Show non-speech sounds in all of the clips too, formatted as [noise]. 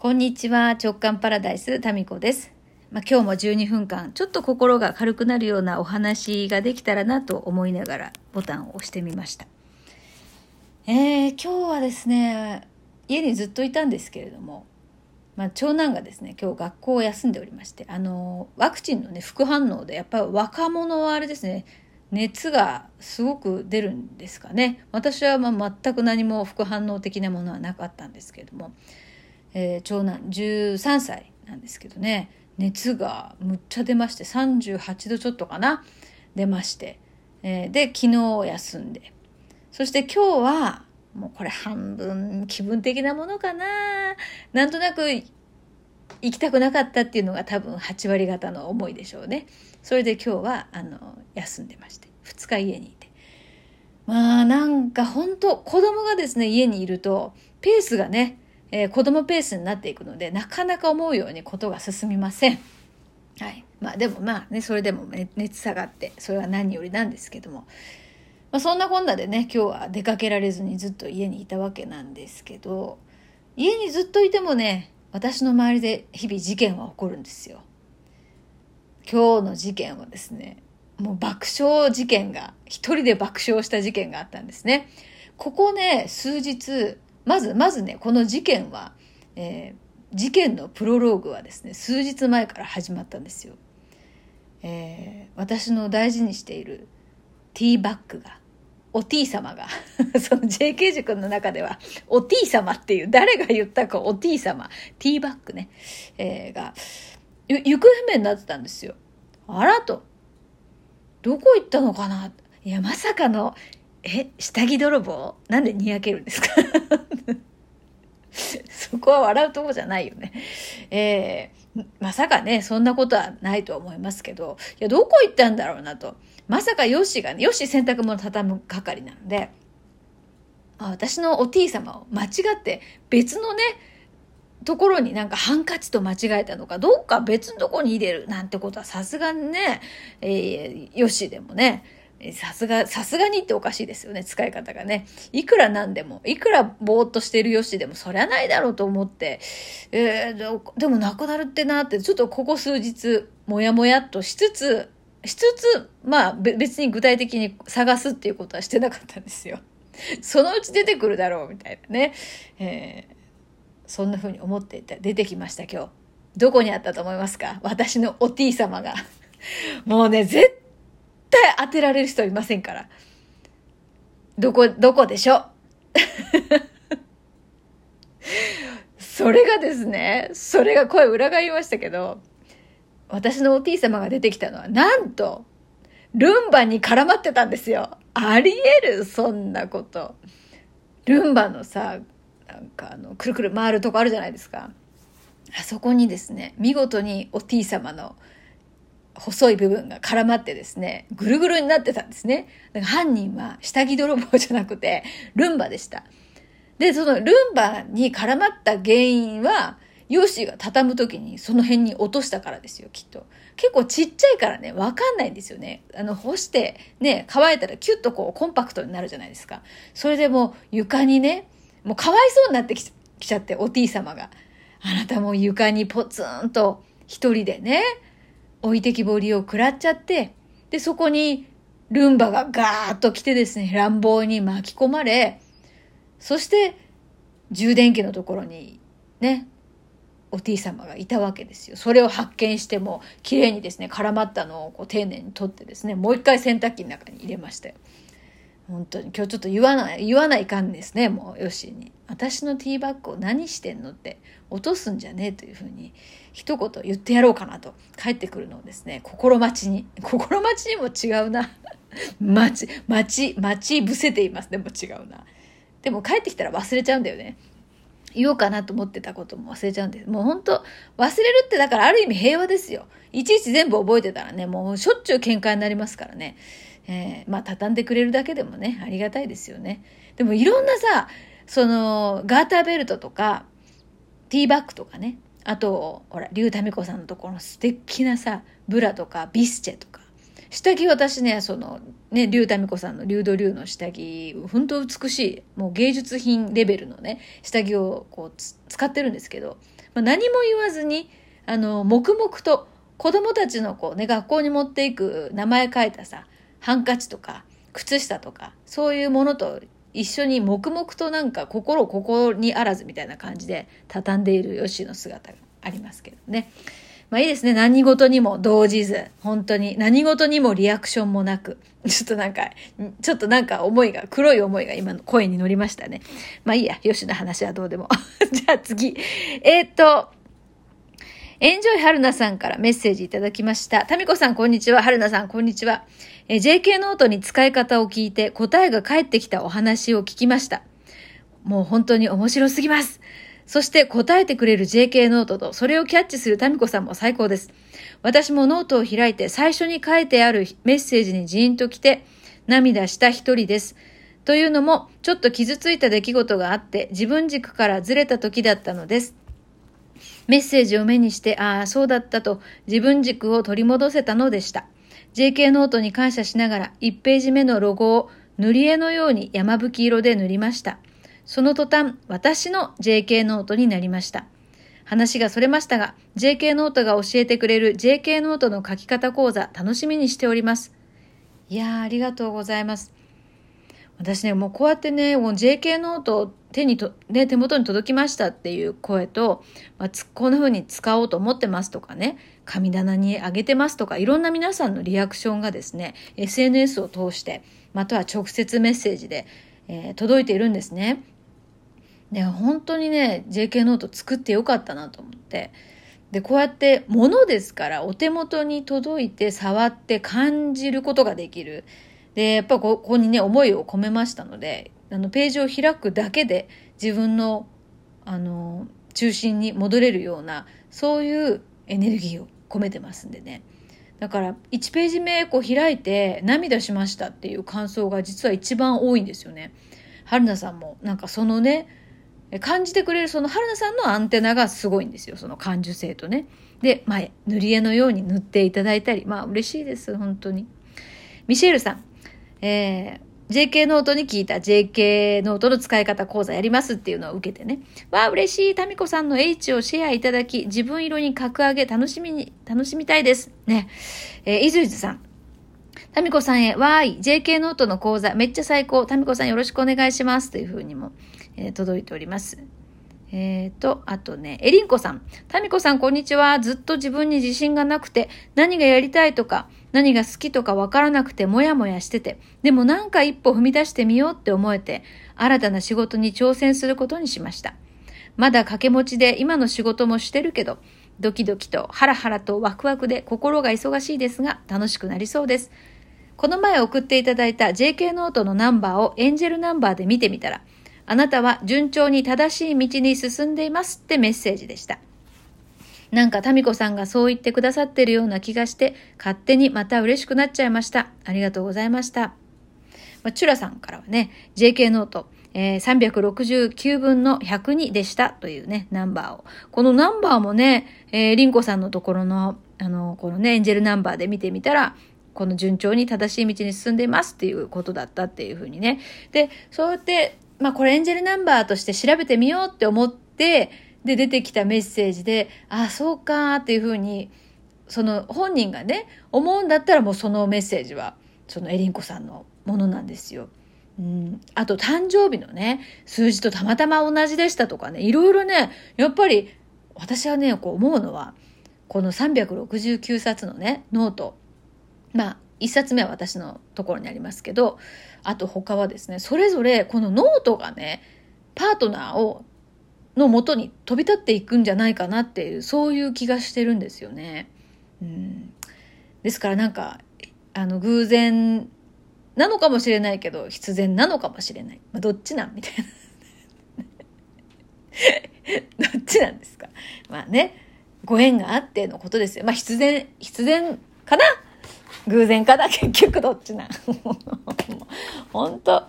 こんにちは、直感パラダイス、タミコです。まあ、今日も12分間、ちょっと心が軽くなるようなお話ができたらなと思いながらボタンを押してみました。えー、今日はですね、家にずっといたんですけれども、まあ、長男がですね、今日学校を休んでおりまして、あの、ワクチンのね、副反応で、やっぱり若者はあれですね、熱がすごく出るんですかね。私はまあ全く何も副反応的なものはなかったんですけれども、えー、長男13歳なんですけどね。熱がむっちゃ出まして38度ちょっとかな。出まして、えー、で昨日休んで。そして今日はもうこれ半分気分的なものかな。なんとなく行きたくなかったっていうのが多分8割方の思いでしょうね。それで今日はあの休んでまして。2日家にいて。まあなんか本当子供がですね家にいるとペースがねえー、子供ペースになっていくのでなかなか思うようにことが進みません。はい。まあでもまあね、それでも、熱下がって、それは何よりなんですけども。まあそんなこんなでね、今日は出かけられずにずっと家にいたわけなんですけど、家にずっといてもね、私の周りで日々事件は起こるんですよ。今日の事件はですね、もう爆笑事件が、一人で爆笑した事件があったんですね。ここね、数日、まず、まずね、この事件は、えー、事件のプロローグはですね、数日前から始まったんですよ。えー、私の大事にしているティーバッグが、お T 様が、[laughs] その JK 塾の中では、お T 様っていう、誰が言ったかお T 様、ティーバッグね、えー、が、行方不明になってたんですよ。あらと。どこ行ったのかないや、まさかの、え、下着泥棒？なんでにやけるんですか？そこは笑うとこじゃないよね。えー、まさかね、そんなことはないと思いますけど、いや、どこ行ったんだろうなと。まさかヨッシーがね、ヨッシー洗濯物畳む係なので、あ、私のお T 様を間違って別のね、ところになんかハンカチと間違えたのか、どっか別のところに入れるなんてことはさすがにね、えー、ヨシでもね、さすが、さすがにっておかしいですよね、使い方がね。いくらなんでも、いくらぼーっとしてるよしでも、そりゃないだろうと思って、えー、でもなくなるってなって、ちょっとここ数日、もやもやっとしつつ、しつつ、まあ別に具体的に探すっていうことはしてなかったんですよ。[laughs] そのうち出てくるだろう、みたいなね。えー、そんな風に思っていて、出てきました、今日。どこにあったと思いますか？私のお T 様が。もうね、絶対対当てられる人いませんから。どこ、どこでしょ？[laughs] それがですね、それが声裏返りましたけど、私のお T 様が出てきたのは、なんと、ルンバに絡まってたんですよ。ありえるそんなこと。ルンバのさ、なんかあの、くるくる回るとこあるじゃないですか。あそこにですね、見事にお T 様の細い部分が絡まってですね、ぐるぐるになってたんですね。だから犯人は下着泥棒じゃなくて、ルンバでした。で、そのルンバに絡まった原因は、ヨシーが畳む時にその辺に落としたからですよ、きっと。結構ちっちゃいからね、わかんないんですよね。あの、干してね、乾いたらキュッとこうコンパクトになるじゃないですか。それでもう床にね、もうかわいそうになってきちゃって、お T 様が。あなたも床にポツンと一人でね、置いてきぼりを食らっちゃって、で、そこにルンバがガーッと来てですね、乱暴に巻き込まれ、そして充電器のところにね、お T 様がいたわけですよ。それを発見しても、綺麗にですね、絡まったのをこう丁寧に取ってですね、もう一回洗濯機の中に入れましたよ。本当に今日ちょっと言わない、言わないかんですね、もう、よしに。私のティーバッグを何してんのって落とすんじゃねえというふうに一言言ってやろうかなと帰ってくるのをですね、心待ちに、心待ちにも違うな。[laughs] 待ち、待ち、待ち伏せています。でも違うな。でも帰ってきたら忘れちゃうんだよね。言おうかなと思ってたことも忘れちゃうんです。もう本当忘れるってだからある意味平和ですよ。いちいち全部覚えてたらね、もうしょっちゅう喧嘩になりますからね。えー、まあ畳んでくれるだけでもね、ありがたいですよね。でもいろんなさ、その、ガーターベルトとか、ティーバッグとかね、あと、ほら、竜タミコさんのところの素敵なさ、ブラとか、ビスチェとか、下着私ね、その、ね、竜民子さんの竜土竜の下着、本当美しい、もう芸術品レベルのね、下着をこう使ってるんですけど、まあ、何も言わずに、あの、黙々と子供たちのこうね、学校に持っていく名前書いたさ、ハンカチとか、靴下とか、そういうものと一緒に黙々となんか心ここにあらずみたいな感じで畳んでいるヨッシーの姿がありますけどね。まあいいですね。何事にも動じず、本当に何事にもリアクションもなく、ちょっとなんか、ちょっとなんか思いが、黒い思いが今の声に乗りましたね。まあいいや、ヨシの話はどうでも。[laughs] じゃあ次。えー、っと、エンジョイ春菜さんからメッセージいただきました。タミコさんこんにちは。春菜さんこんにちは。え JK ノートに使い方を聞いて答えが返ってきたお話を聞きました。もう本当に面白すぎます。そして答えてくれる JK ノートとそれをキャッチするタミコさんも最高です。私もノートを開いて最初に書いてあるメッセージにジーンと来て涙した一人です。というのも、ちょっと傷ついた出来事があって自分軸からずれた時だったのです。メッセージを目にして、ああ、そうだったと自分軸を取り戻せたのでした。JK ノートに感謝しながら1ページ目のロゴを塗り絵のように山吹色で塗りました。その途端、私の JK ノートになりました。話がそれましたが、JK ノートが教えてくれる JK ノートの書き方講座、楽しみにしております。いやー、ありがとうございます。私ね、もうこうやってね、JK ノート手にと、ね、手元に届きましたっていう声と、まあ、こんな風に使おうと思ってますとかね、神棚にあげてますとか、いろんな皆さんのリアクションがですね、SNS を通して、または直接メッセージで、えー、届いているんですね。ね、本当にね、JK ノート作ってよかったなと思って。で、こうやって物ですからお手元に届いて触って感じることができる。で、やっぱここにね、思いを込めましたので、あの、ページを開くだけで自分の、あの、中心に戻れるような、そういうエネルギーを込めてますんでね。だから、1ページ目こう開いて涙しましたっていう感想が実は一番多いんですよね。春菜さんもなんかそのね、感じてくれるその春菜さんのアンテナがすごいんですよ。その感受性とね。で、まあ、塗り絵のように塗っていただいたり、まあ嬉しいです、本当に。ミシェルさん、えー、JK ノートに聞いた JK ノートの使い方講座やりますっていうのを受けてね。わあ、嬉しい。タミコさんの H をシェアいただき、自分色に格上げ、楽しみに、楽しみたいです。ね。えー、イズイズさん。タミコさんへ、わーい、JK ノートの講座、めっちゃ最高。タミコさんよろしくお願いします。というふうにも、えー、届いております。えーと、あとね、エリンコさん。タミコさん、こんにちは。ずっと自分に自信がなくて、何がやりたいとか、何が好きとかわからなくて、もやもやしてて、でもなんか一歩踏み出してみようって思えて、新たな仕事に挑戦することにしました。まだ掛け持ちで今の仕事もしてるけど、ドキドキとハラハラとワクワクで心が忙しいですが、楽しくなりそうです。この前送っていただいた JK ノートのナンバーをエンジェルナンバーで見てみたら、あなたは順調に正しい道に進んでいますってメッセージでした。なんかタミコさんがそう言ってくださってるような気がして、勝手にまた嬉しくなっちゃいました。ありがとうございました。まあ、チュラさんからはね、JK ノート、えー、369分の102でしたというね、ナンバーを。このナンバーもね、エリンコさんのところの、あの、このね、エンジェルナンバーで見てみたら、この順調に正しい道に進んでいますっていうことだったっていうふうにね。で、そうやってまあこれエンジェルナンバーとして調べてみようって思って、で出てきたメッセージで、ああ、そうかっていうふうに、その本人がね、思うんだったらもうそのメッセージは、そのエリンコさんのものなんですよ。うん、あと誕生日のね、数字とたまたま同じでしたとかね、いろいろね、やっぱり私はね、こう思うのは、この369冊のね、ノート。まあ、1冊目は私のところにありますけど、あと他はですね、それぞれこのノートがね、パートナーを、のもとに飛び立っていくんじゃないかなっていう、そういう気がしてるんですよね。うん。ですからなんか、あの、偶然なのかもしれないけど、必然なのかもしれない。まあ、どっちなんみたいな。[laughs] どっちなんですか。まあね、ご縁があってのことですよ。まあ必然、必然かな偶然かな結局どっちなん [laughs] 本当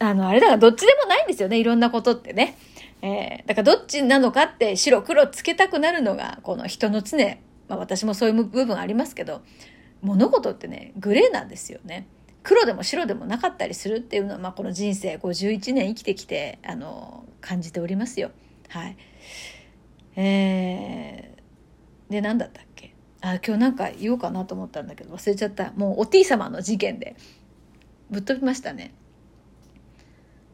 あの、あれだからどっちでもないんですよね。いろんなことってね。えー、だからどっちなのかって白黒つけたくなるのが、この人の常、まあ私もそういう部分ありますけど、物事ってねグレーなんですよね。黒でも白でもなかったりするっていうのは、まあ、この人生51年生きてきてあの感じておりますよ。はい。えー、で何だったっけ？あ今日なんか言おうかなと思ったんだけど忘れちゃったもうお T 様の事件でぶっ飛びましたね。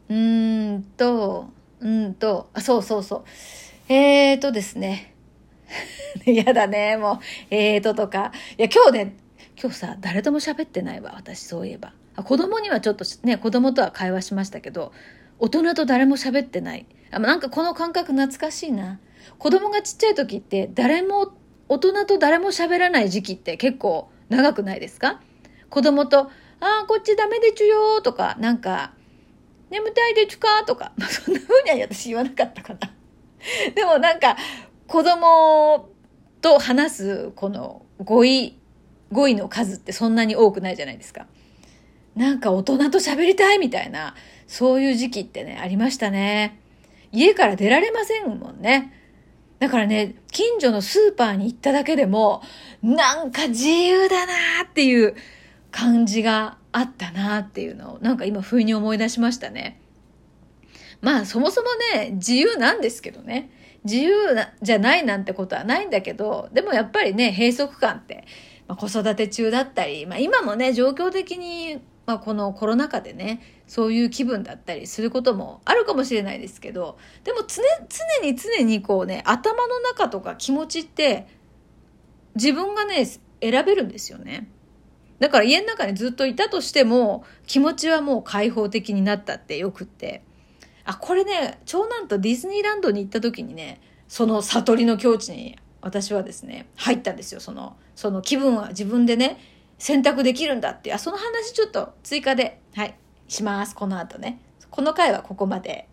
うーんとうんとあそうそうそう。えーとですね。[laughs] やだねもう。えーととか。いや今日ね今日さ誰とも喋ってないわ私そういえば。子供にはちょっとね子供とは会話しましたけど大人と誰も喋ってない。あなんかこの感覚懐かしいな。子供がちっちゃい時って誰も大人と誰も喋らない時期って結構長くないですか？子供と「ああこっちダメでちゅよ」とかなんか「眠たいでちゅか」とか、まあ、そんな風には私言わなかったかな [laughs] でもなんか子供と話すこの語彙語彙の数ってそんなに多くないじゃないですか。なんか大人と喋りたいみたいな、そういう時期ってね、ありましたね。家から出られませんもんね。だからね、近所のスーパーに行っただけでも、なんか自由だなっていう感じがあったなっていうのを、なんか今不意に思い出しましたね。まあそもそもね、自由なんですけどね。自由なじゃないなんてことはないんだけど、でもやっぱりね、閉塞感ってまあ、子育て中だったり、まあ、今もね状況的に、まあ、このコロナ禍でねそういう気分だったりすることもあるかもしれないですけどでも常常に常にこうね頭の中とか気持ちって自分がね選べるんですよね。だから家の中にずっといたとしても気持ちはもう開放的になったってよくって。あ、これね、長男とディズニーランドに行った時にね、その悟りの境地に私はですね、入ったんですよ。その、その気分は自分でね、選択できるんだって、あ、その話ちょっと追加で、はい、します。この後ね。この回はここまで。